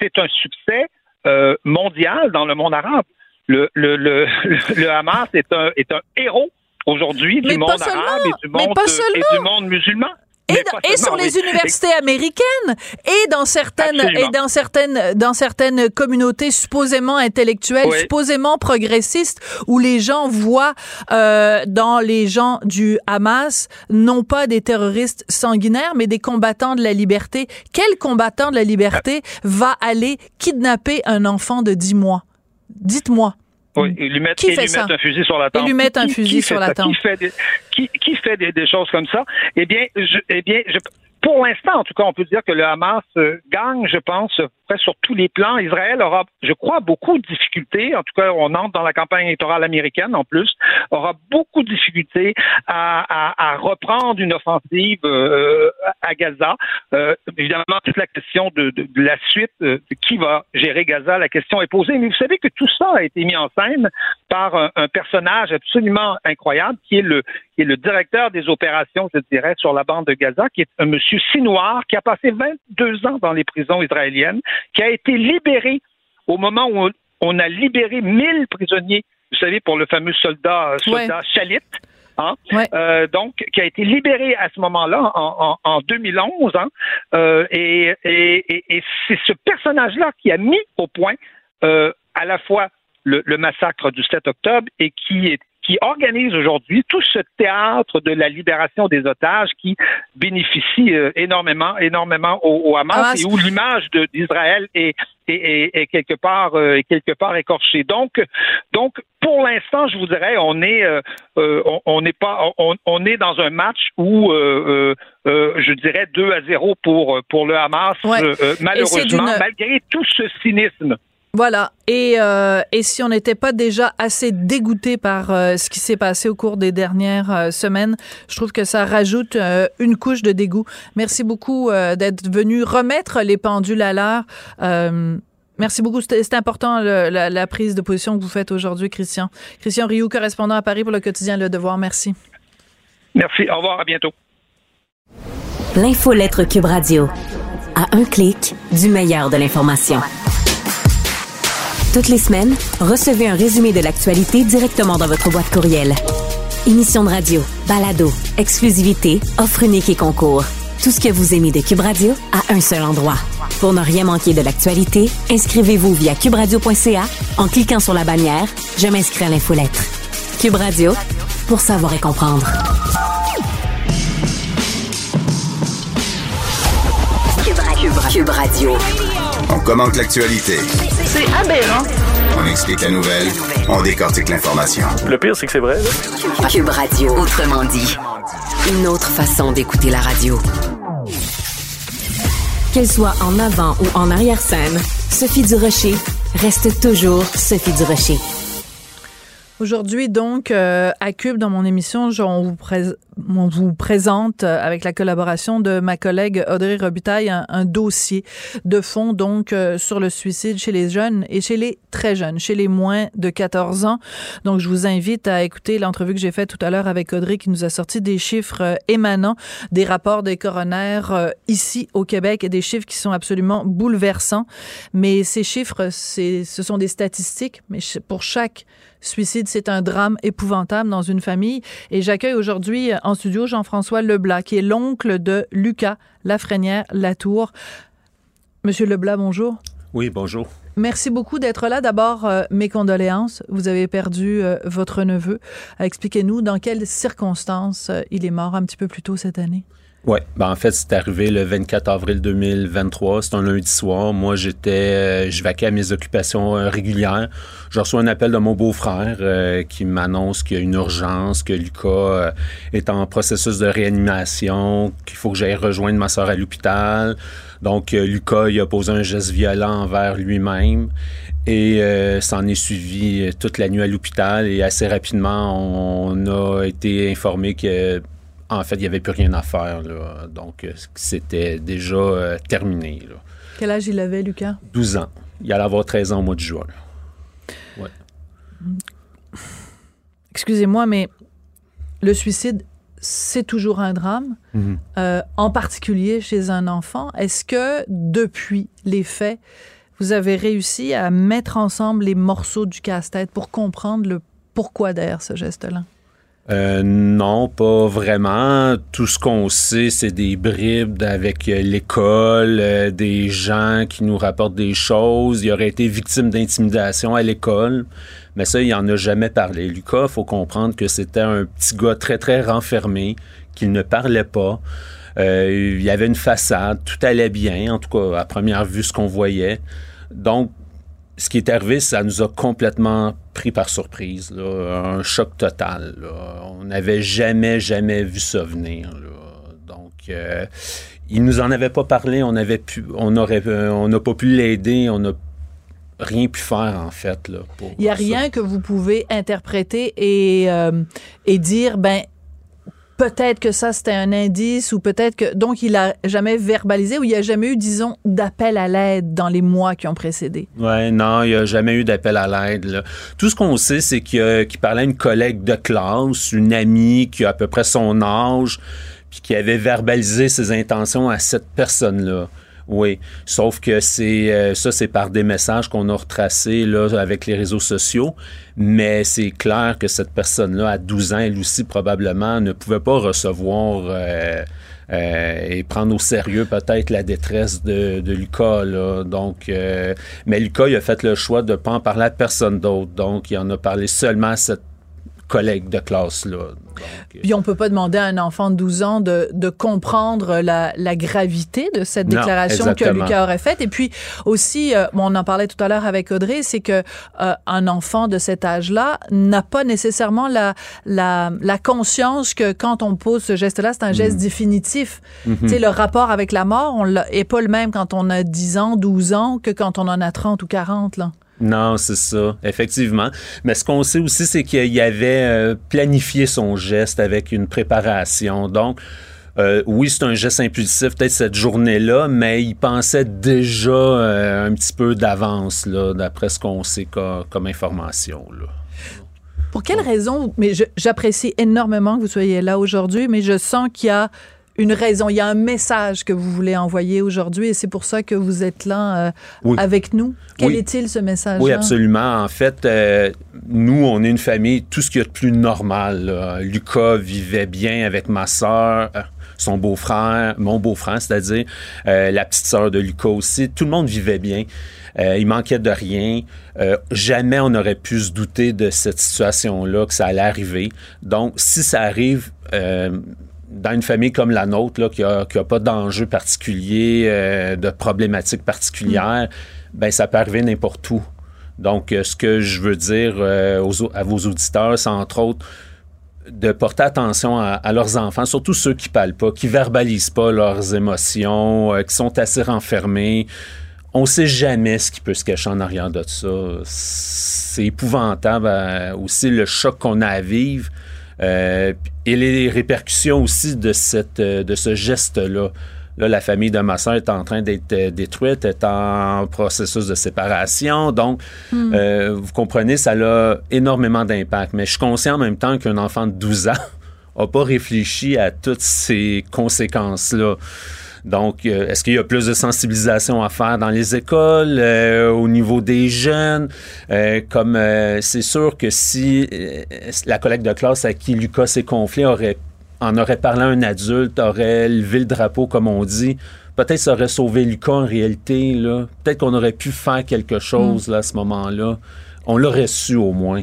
c'est un succès mondial dans le monde arabe. Le, le, le, le Hamas est un est un héros aujourd'hui du monde arabe et du monde, et du monde musulman. Et, sur les universités américaines et dans certaines et dans certaines dans certaines communautés supposément intellectuelles, supposément progressistes, où les gens voient euh, dans les gens du Hamas non pas des terroristes sanguinaires, mais des combattants de la liberté. Quel combattant de la liberté va aller kidnapper un enfant de 10 mois? Dites-moi. Oui, et lui mettre, un fusil sur la tempe. Et lui mettre un fusil sur la tempe. Qui fait, des, qui, qui fait des, des, choses comme ça? Eh bien, je, eh bien, je, pour l'instant, en tout cas, on peut dire que le Hamas euh, gagne, je pense, sur tous les plans. Israël aura, je crois, beaucoup de difficultés. En tout cas, on entre dans la campagne électorale américaine en plus, aura beaucoup de difficultés à, reprendre une offensive euh, à Gaza. Euh, évidemment, toute la question de, la suite, euh, de qui va gérer Gaza, la question est posée. Mais vous savez que tout ça a été mis en scène par un, un personnage absolument incroyable qui est le qui est le directeur des opérations, je dirais, sur la bande de Gaza, qui est un monsieur Sinoir qui a passé 22 ans dans les prisons israéliennes, qui a été libéré au moment où on, a libéré 1000 prisonniers, vous savez, pour le fameux soldat, soldat Chalit. Hein? Euh, donc, qui a été libéré à ce moment-là, en, 2011. Hein? Euh, et, c'est ce personnage-là qui a mis au point euh, à la fois le, le, massacre du 7 octobre et qui est qui organise aujourd'hui tout ce théâtre de la libération des otages qui bénéficie euh, énormément, énormément au, Hamas, et où l'image d'Israël est, est, est, quelque part euh, quelque part écorchée. Donc, donc pour l'instant, je vous dirais, on est euh, on n'est pas on, on, est dans un match où je dirais 2 à 0 pour pour le Hamas malheureusement malgré tout ce cynisme. Voilà. Et, euh, et si on n'était pas déjà assez dégoûté par euh, ce qui s'est passé au cours des dernières euh, semaines, je trouve que ça rajoute une couche de dégoût. Merci beaucoup d'être venu remettre les pendules à l'heure. Merci beaucoup. C'est important la, la, prise de position que vous faites aujourd'hui, Christian. Christian Rioux, correspondant à Paris pour le quotidien Le Devoir. Merci. Merci. Au revoir. À bientôt. L'infolettre Cube Radio. À un clic, du meilleur de l'information. Toutes les semaines, recevez un résumé de l'actualité directement dans votre boîte courriel. Émission de radio, balado, exclusivité, offre unique et concours. Tout ce que vous aimez de Cube Radio à un seul endroit. Pour ne rien manquer de l'actualité, inscrivez-vous via cuberadio.ca en cliquant sur la bannière Je m'inscris à l'infolettre. Cube Radio, pour savoir et comprendre. Cube Radio. On commente l'actualité. C'est aberrant. On explique la nouvelle, on décortique l'information. Le pire, c'est que c'est vrai. Cube Radio, autrement dit. Une autre façon d'écouter la radio. Qu'elle soit en avant ou en arrière-scène, Sophie Durocher reste toujours Sophie Durocher. Aujourd'hui, donc, euh, à Cube, dans mon émission, on vous, on vous présente, euh, avec la collaboration de ma collègue Audrey Robitaille, un, dossier de fond, donc, euh, sur le suicide chez les jeunes et chez les très jeunes, chez les moins de 14 ans. Donc, je vous invite à écouter l'entrevue que j'ai faite tout à l'heure avec Audrey, qui nous a sorti des chiffres émanant des rapports des coronaires ici au Québec et des chiffres qui sont absolument bouleversants. Mais ces chiffres, ce sont des statistiques, mais pour chaque Suicide, c'est un drame épouvantable dans une famille. Et j'accueille aujourd'hui en studio Jean-François Leblas, qui est l'oncle de Lucas Lafrenière Latour. Monsieur Leblas, bonjour. Oui, bonjour. Merci beaucoup d'être là. D'abord, euh, mes condoléances. Vous avez perdu euh, votre neveu. Expliquez-nous dans quelles circonstances euh, il est mort un petit peu plus tôt cette année. Oui, ben en fait, c'est arrivé le 24 avril 2023. C'est un lundi soir. Moi, j'étais, euh, je vaquais à mes occupations euh, régulières. Je reçois un appel de mon beau-frère euh, qui m'annonce qu'il y a une urgence, que Lucas est en processus de réanimation, qu'il faut que j'aille rejoindre ma soeur à l'hôpital. Donc, Lucas, il a posé un geste violent envers lui-même. Et s'en est suivi toute la nuit à l'hôpital et assez rapidement, on a été informé que en fait, il n'y avait plus rien à faire. Donc, euh, c'était déjà euh, terminé. Quel âge il avait, Lucas? 12 ans. Il allait avoir 13 ans au mois de juin. excusez-moi, mais le suicide, c'est toujours un drame, Mhm. euh, en particulier chez un enfant. Est-ce que depuis les faits, vous avez réussi à mettre ensemble les morceaux du casse-tête pour comprendre le pourquoi derrière ce geste-là? Euh, non, pas vraiment. Tout ce qu'on sait, c'est des bribes avec euh, l'école, euh, des gens qui nous rapportent des choses. Il aurait été victime d'intimidation à l'école, mais ça, il en a jamais parlé. Lucas, faut comprendre que c'était un petit gars très, très renfermé, qu'il ne parlait pas. Il y avait une façade, tout allait bien, en tout cas, à première vue, ce qu'on voyait. Donc, ce qui est arrivé, ça nous a complètement pris par surprise, là, un choc total. là. On n'avait jamais, jamais vu ça venir. là. Donc, euh, il nous en avait pas parlé, on avait pu, on aurait, euh, on n'a pas pu l'aider, on n'a rien pu faire en fait là. Pour Il n'y a ça. rien que vous pouvez interpréter et, euh, et dire, ben, peut-être que ça c'était un indice ou peut-être que. Donc, il a jamais verbalisé ou il n'y a jamais eu, disons, d'appel à l'aide dans les mois qui ont précédé? Ouais, non, il n'y a jamais eu d'appel à l'aide. Tout ce qu'on sait, c'est qu'il parlait à une collègue de classe, une amie qui a à peu près son âge, puis qui avait verbalisé ses intentions à cette personne-là. Oui, sauf que c'est euh, ça, c'est par des messages qu'on a retracés là, avec les réseaux sociaux, mais c'est clair que cette personne-là, à 12 ans, elle aussi probablement ne pouvait pas recevoir euh, euh, et prendre au sérieux peut-être la détresse de, de Lucas. Donc, mais Lucas, il a fait le choix de ne pas en parler à personne d'autre. Donc, il en a parlé seulement à cette collègue de classe-là. Puis on peut pas demander à un enfant de 12 ans de, de comprendre la, la gravité de cette Non, déclaration que. Lucas aurait faite. Et puis aussi, euh, bon, on en parlait tout à l'heure avec Audrey, c'est que euh, un enfant de cet âge-là n'a pas nécessairement la, la, la conscience que quand on pose ce geste-là, c'est un geste Mhm. définitif. Mhm. Tu sais, le rapport avec la mort, on l'a- est pas le même quand on a 10 ans, 12 ans que quand on en a 30 ou 40, là. Non, c'est ça, effectivement. Mais ce qu'on sait aussi, c'est qu'il avait euh, planifié son geste avec une préparation. Donc, euh, oui, c'est un geste impulsif, peut-être cette journée-là, mais il pensait déjà euh, un petit peu d'avance, d'après ce qu'on sait co- comme information. Pour quelle raison, mais j'apprécie énormément que vous soyez là aujourd'hui, mais je sens qu'il y a une raison, il y a un message que vous voulez envoyer aujourd'hui et c'est pour ça que vous êtes là euh, Oui. avec nous. Quel Oui. est-il ce message Oui, absolument. En fait, euh, nous, on est une famille, tout ce qu'il y a de plus normal. là. Lucas vivait bien avec ma sœur, euh, son beau-frère, mon beau-frère, c'est-à-dire euh, la petite sœur de Lucas aussi. Tout le monde vivait bien. Il manquait de rien. Jamais on n'aurait pu se douter de cette situation-là, que ça allait arriver. Donc, si ça arrive... dans une famille comme la nôtre, là, qui n'a pas d'enjeu particulier, euh, de problématiques particulières, ben ça peut arriver n'importe où. Donc, euh, ce que je veux dire euh, aux au- à vos auditeurs, c'est entre autres de porter attention à, à leurs enfants, surtout ceux qui parlent pas, qui verbalisent pas leurs émotions, euh, qui sont assez renfermés. On sait jamais ce qui peut se cacher en arrière de ça. C'est épouvantable euh, aussi le choc qu'on a à vivre. Euh, et les répercussions aussi de, cette, euh, de ce geste-là. Là, la famille de ma soeur est en train d'être euh, détruite, est en processus de séparation. Donc, Hmm. euh, vous comprenez, ça a énormément d'impact. Mais je suis conscient en même temps qu'un enfant de 12 ans n'a pas réfléchi à toutes ces conséquences-là. Donc, euh, est-ce qu'il y a plus de sensibilisation à faire dans les écoles, euh, au niveau des jeunes? Euh, comme euh, c'est sûr que si la collègue de classe à qui Lucas s'est confié aurait, en aurait parlé à un adulte, aurait levé le drapeau, comme on dit, peut-être ça aurait sauvé Lucas en réalité. là. Peut-être qu'on aurait pu faire quelque chose là, à ce moment-là. On l'aurait su au moins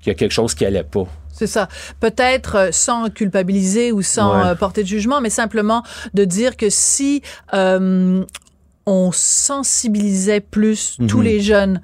qu'il y a quelque chose qui allait pas. C'est ça. Peut-être euh, sans culpabiliser ou sans Ouais. euh, porter de jugement, mais simplement de dire que si euh, on sensibilisait plus tous Mhm. les jeunes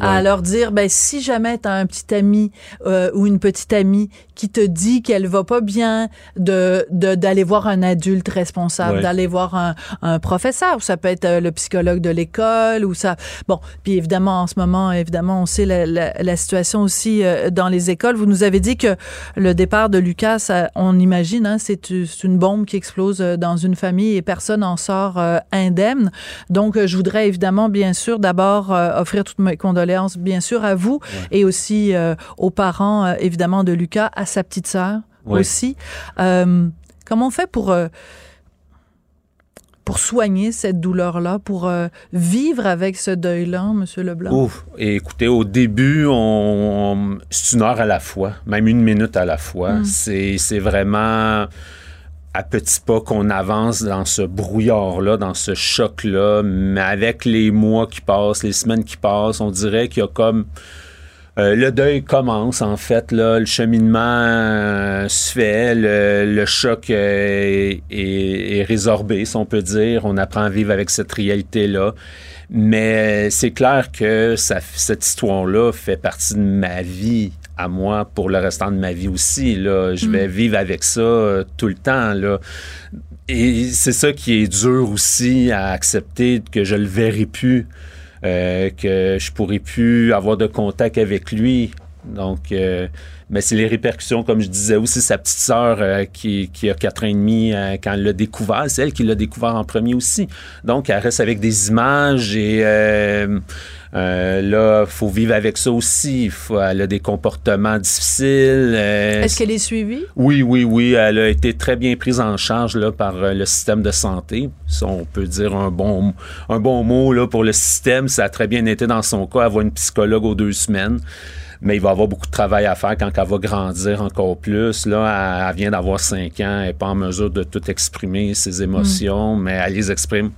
à leur dire, ben si jamais tu as un petit ami euh, ou une petite amie qui te dit qu'elle va pas bien, de de- d'aller voir un adulte responsable, Ouais. d'aller voir un, un professeur, ça peut être euh, le psychologue de l'école ou ça. Bon, puis évidemment en ce moment, évidemment, on sait la, la- la situation aussi euh, dans les écoles. Vous nous avez dit que le départ de Lucas, ça, on imagine, hein, c'est une bombe qui explose euh, dans une famille et personne en sort euh, indemne. Donc, je voudrais évidemment, bien sûr, d'abord offrir toutes mes condoléances, bien sûr, à vous et aussi aux parents, évidemment, de Lucas, à sa petite sœur aussi. comment on fait pour pour soigner cette douleur-là, pour euh, vivre avec ce deuil-là, M. Leblanc? Ouf. Et écoutez, au début, on, c'est une heure à la fois, même une minute à la fois. Mm. C'est vraiment à petits pas qu'on avance dans ce brouillard-là, dans ce choc-là, mais avec les mois qui passent, les semaines qui passent, on dirait qu'il y a comme euh, le deuil commence, en fait. Là, le cheminement euh, se fait, le, choc euh, est, résorbé, si on peut dire. On apprend à vivre avec cette réalité-là. Mais c'est clair que cette histoire-là fait partie de ma vie à moi pour le restant de ma vie aussi. Là. Je vais mm. vivre avec ça tout le temps. Là. Et c'est ça qui est dur aussi à accepter, que je le verrai plus. Euh, que je pourrais plus avoir de contact avec lui. Donc, euh, mais c'est les répercussions, comme je disais aussi, sa petite sœur euh, qui, qui, a quatre ans et demi quand elle l'a découvert, c'est elle qui l'a découvert en premier aussi. Donc, elle reste avec des images et euh, là, faut vivre avec ça aussi. Faut, elle a des comportements difficiles. Euh, Est-ce qu'elle est suivie? Oui, oui, oui. Elle a été très bien prise en charge là, par euh, le système de santé. Si on peut dire un bon, un bon mot là, pour le système. Ça a très bien été dans son cas. Elle voit une psychologue aux deux semaines mais il va avoir beaucoup de travail à faire quand elle va grandir encore plus. Là, elle, vient d'avoir cinq ans, elle n'est pas en mesure de tout exprimer ses émotions, mm. mais elle les exprime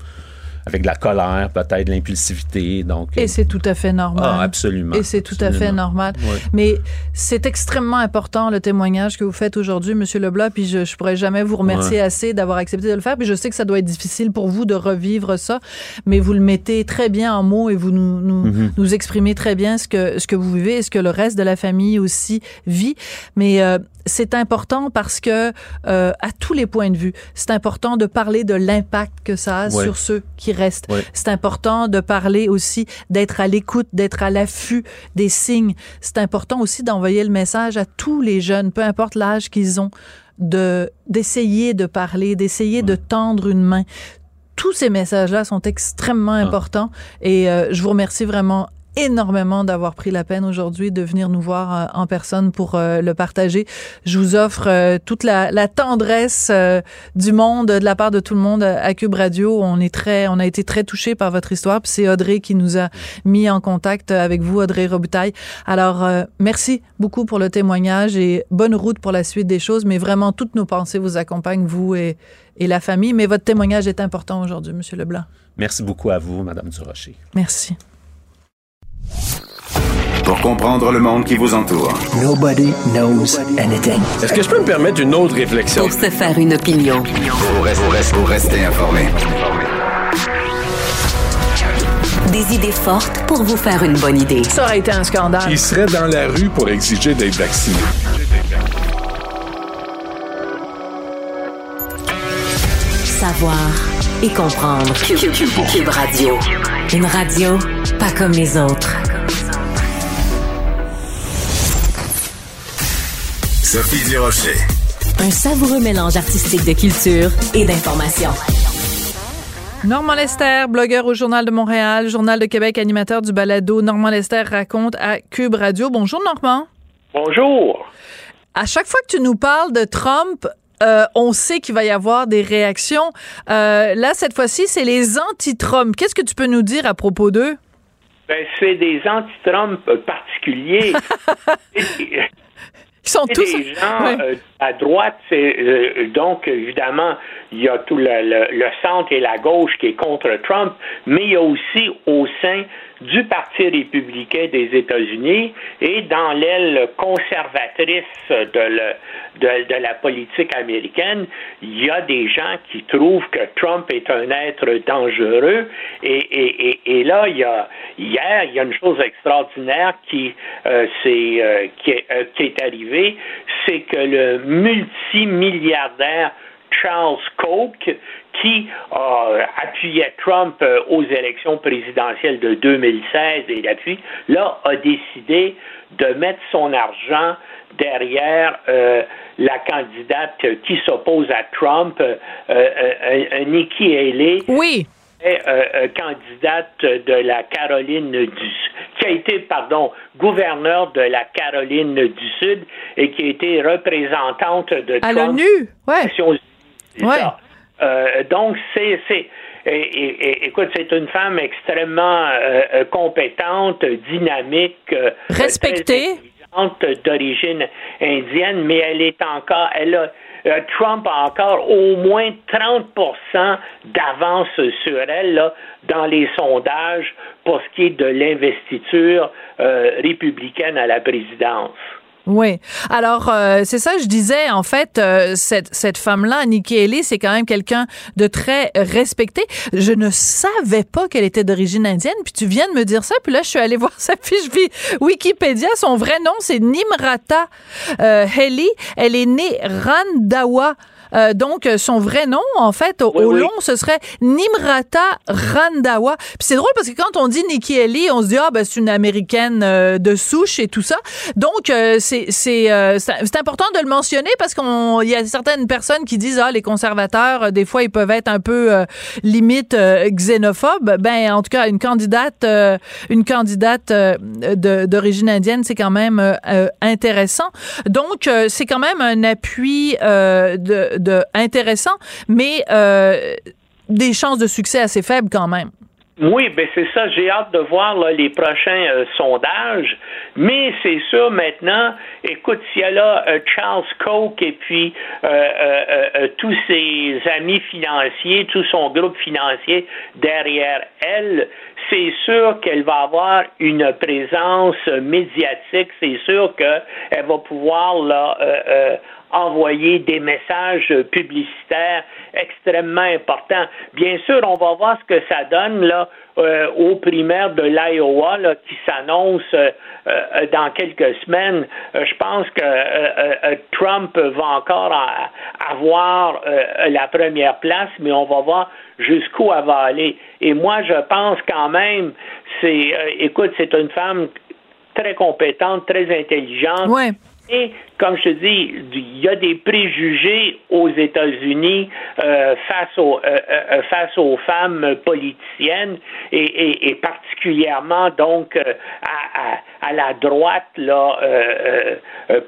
avec de la colère, peut-être de l'impulsivité. Donc, et c'est tout à fait normal. Ah, absolument. Et c'est tout à fait normal. Mais c'est extrêmement important le témoignage que vous faites aujourd'hui, Monsieur Leblanc, puis je, je pourrais jamais vous remercier assez d'avoir accepté de le faire. Puis je sais que ça doit être difficile pour vous de revivre ça, mais vous le mettez très bien en mots et vous nous, nous, mm-hmm. nous exprimez très bien ce que, ce que vous vivez et ce que le reste de la famille aussi vit. Mais euh, c'est important parce que euh, à tous les points de vue, c'est important de parler de l'impact que ça a sur ceux qui restent. C'est important de parler aussi d'être à l'écoute, d'être à l'affût des signes. C'est important aussi d'envoyer le message à tous les jeunes, peu importe l'âge qu'ils ont, de d'essayer de parler, d'essayer de tendre une main tous ces messages-là sont extrêmement ah. importants et euh, je vous remercie vraiment énormément d'avoir pris la peine aujourd'hui de venir nous voir euh, en personne pour euh, le partager. Je vous offre euh, toute la, la tendresse du monde de la part de tout le monde à Cube Radio. On est très, on a été très touchés par votre histoire. Puis c'est Audrey qui nous a mis en contact avec vous, Audrey Robitaille. Alors merci beaucoup pour le témoignage et bonne route pour la suite des choses. Mais vraiment toutes nos pensées vous accompagnent, vous et, et la famille. Mais votre témoignage est important aujourd'hui, Monsieur Leblanc. Merci beaucoup à vous, Madame Durocher. Merci. Pour comprendre le monde qui vous entoure. Nobody knows anything. Est-ce que je peux me permettre une autre réflexion? Pour se faire une opinion. Pour rester, pour rester informé. Des idées fortes pour vous faire une bonne idée. Ça aurait été un scandale. Il serait dans la rue pour exiger d'être vacciné? Savoir et comprendre. Cube Radio. Une radio pas comme les autres. Sophie Durocher. Un savoureux mélange artistique de culture et d'information. Normand Lester, blogueur au Journal de Montréal, Journal de Québec, animateur du balado Normand Lester raconte à Cube Radio. Bonjour Normand. Bonjour. À chaque fois que tu nous parles de Trump, euh, on sait qu'il va y avoir des réactions. Euh, là, cette fois-ci, c'est les anti-Trump. Qu'est-ce que tu peux nous dire à propos d'eux? Ben, c'est des anti-Trump particuliers. Ils sont tous. Des gens euh, à droite, c'est donc évidemment il y a tout le, le, centre et la gauche qui est contre Trump, mais il y a aussi au sein du Parti républicain des États-Unis et dans l'aile conservatrice de, la politique américaine, il y a des gens qui trouvent que Trump est un être dangereux. Et, là, il y a, hier, il y a une chose extraordinaire qui, euh, euh, euh, qui est arrivée, c'est que le multimilliardaire Charles Koch, qui appuyait Trump euh, aux élections présidentielles de 2016 et depuis, là, a décidé de mettre son argent derrière euh, la candidate qui s'oppose à Trump, euh, Nikki Haley. Oui. candidate de la Caroline du qui a été, pardon, gouverneur de la Caroline du Sud et qui a été représentante de à l'ONU, ouais. ouais. Donc c'est écoute, c'est une femme extrêmement compétente, dynamique, respectée d'origine indienne, mais elle est encore, elle a, euh, Trump a encore au moins 30% d'avance sur elle là, dans les sondages pour ce qui est de l'investiture euh, républicaine à la présidence. Oui. Alors, euh, c'est ça, je disais, en fait, euh, cette, cette femme-là, Nikki Haley, c'est quand même quelqu'un de très respecté. Je ne savais pas qu'elle était d'origine indienne, puis tu viens de me dire ça, puis là, je suis allée voir sa fiche Wikipédia. Son vrai nom, c'est Nimrata euh, Haley. Elle est née Randawa. Euh, donc, son vrai nom, en fait, au, long, ce serait Nimrata Randawa. Puis c'est drôle parce que quand on dit Nikki Haley, on se dit, ah, ben, c'est une américaine euh, de souche et tout ça. Donc, euh, c'est c'est important de le mentionner parce qu'il y a certaines personnes qui disent, ah, les conservateurs, des fois, ils peuvent être un peu limite xénophobes. Ben, en tout cas, une candidate, une candidate d'origine indienne, c'est quand même intéressant. Donc, c'est quand même un appui de intéressant, mais euh, des chances de succès assez faibles quand même. Oui, ben c'est ça. J'ai hâte de voir les prochains euh, sondages. Mais c'est sûr maintenant, écoute, s'il y a là euh, Charles Koch et puis tous ses amis financiers, tout son groupe financier derrière elle, c'est sûr qu'elle va avoir une présence médiatique. C'est sûr qu'elle va pouvoir là, envoyer des messages publicitaires extrêmement importants. Bien sûr, on va voir ce que ça donne là euh, aux primaires de l'Iowa qui s'annonce euh, euh, dans quelques semaines. je pense que Trump va encore avoir la première place, mais on va voir jusqu'où elle va aller. Et moi, je pense quand même, c'est, écoute, c'est une femme très compétente, très intelligente. Ouais. Et comme je te dis, il y a des préjugés aux États-Unis euh, face, aux, euh, euh, face aux femmes politiciennes et, et, particulièrement donc à, à, la droite là,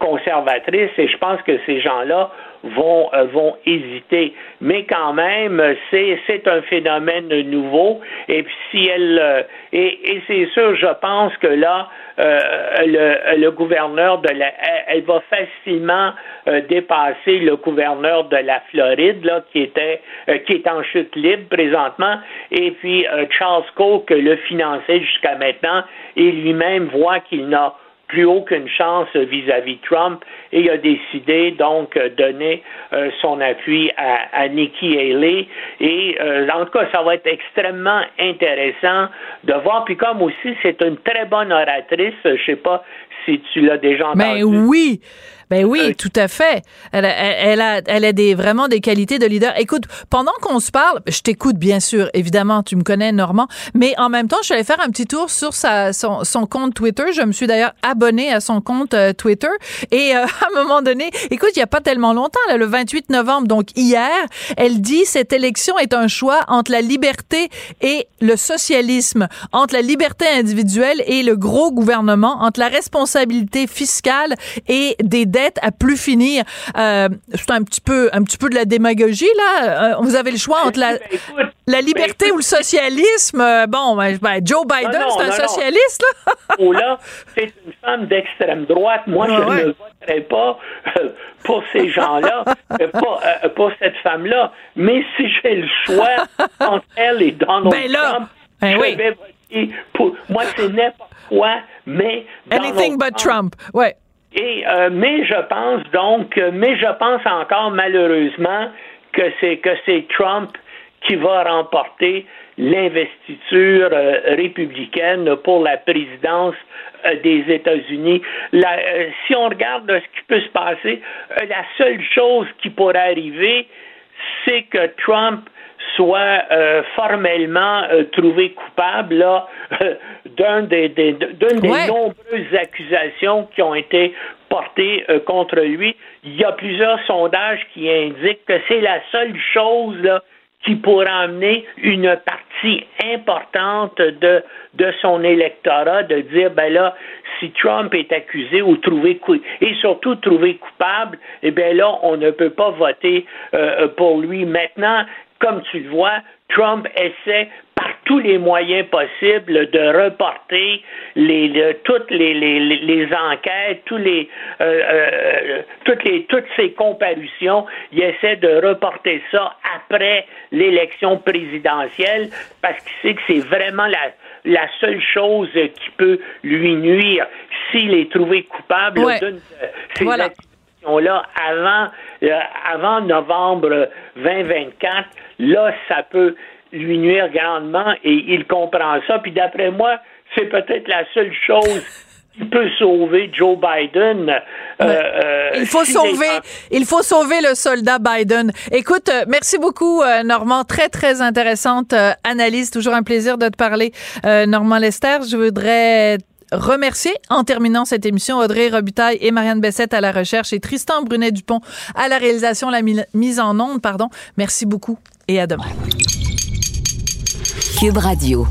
conservatrice. Et je pense que ces gens-là vont, vont hésiter. Mais quand même, c'est, un phénomène nouveau. Et puis si elle et, et c'est sûr, je pense que là, euh, le, gouverneur de la, elle, va facilement euh, dépasser le gouverneur de la Floride, là, qui était, euh, qui est en chute libre présentement, et puis Charles Koch le finançait jusqu'à maintenant, et lui-même voit qu'il n'a plus aucune chance vis-à-vis Trump et il a décidé donc donner euh, son appui à, à, Nikki Haley et euh, en tout cas ça va être extrêmement intéressant de voir puis comme aussi c'est une très bonne oratrice je sais pas si tu l'as déjà ben entendu. Mais oui, ben oui, euh, tout à fait. Elle a, elle a, elle a des, vraiment des qualités de leader. Écoute, pendant qu'on se parle, je t'écoute bien sûr, évidemment, tu me connais, Normand, mais en même temps, je suis allée faire un petit tour sur sa, son, son compte Twitter. Je me suis d'ailleurs abonnée à son compte euh, Twitter. Et euh, à un moment donné, écoute, il n'y a pas tellement longtemps, là, le 28 novembre, donc hier, elle dit cette élection est un choix entre la liberté et le socialisme, entre la liberté individuelle et le gros gouvernement, entre la responsabilité fiscale et des à plus finir. Euh, c'est un petit peu, un petit peu de la démagogie là. Euh, vous avez le choix entre la, ben, la liberté ou le socialisme. Bon, ben, ben, Joe Biden, c'est un socialiste là. là, c'est une d'extrême droite. Moi, je ne voterai pas pour ces gens-là, pour, pour, cette femme-là. Mais si j'ai le choix entre elle et Donald ben Trump, je vais voter pour. Moi, c'est n'importe quoi, mais anything but Trump. Ouais. Et, euh, mais je pense donc, mais je pense encore malheureusement que c'est que c'est Trump qui va remporter l'investiture euh, républicaine pour la présidence euh, des États-Unis. si on regarde ce qui peut se passer, la seule chose qui pourrait arriver, c'est que Trump soit euh, formellement euh, trouvé coupable là, d'une des, des, des nombreuses accusations qui ont été portées euh, contre lui. Il y a plusieurs sondages qui indiquent que c'est la seule chose là, qui pourrait amener une partie importante de, de son électorat de dire, ben là, si Trump est accusé ou trouvé et surtout trouvé coupable, eh bien là, on ne peut pas voter euh, pour lui. Maintenant, comme tu le vois, Trump essaie par tous les moyens possibles de reporter les, toutes les, les, enquêtes, tous les, euh, euh, toutes les, toutes ces comparutions. Il essaie de reporter ça après l'élection présidentielle parce qu'il sait que c'est vraiment la, la seule chose qui peut lui nuire. S'il est trouvé coupable d'une ces là avant, euh, avant novembre 2024, là, ça peut lui nuire grandement et il comprend ça. Puis d'après moi, c'est peut-être la seule chose qui peut sauver Joe Biden. Euh, euh, il faut sauver, il faut sauver le soldat Biden. Écoute, euh, merci beaucoup Normand, très très intéressante analyse, toujours un plaisir de te parler Normand Lester. Je voudrais remercier en terminant cette émission Audrey Robitaille et Marianne Bessette à la recherche et Tristan Brunet-Dupont à la réalisation, la mise en onde, pardon. Merci beaucoup et à demain. Cube Radio.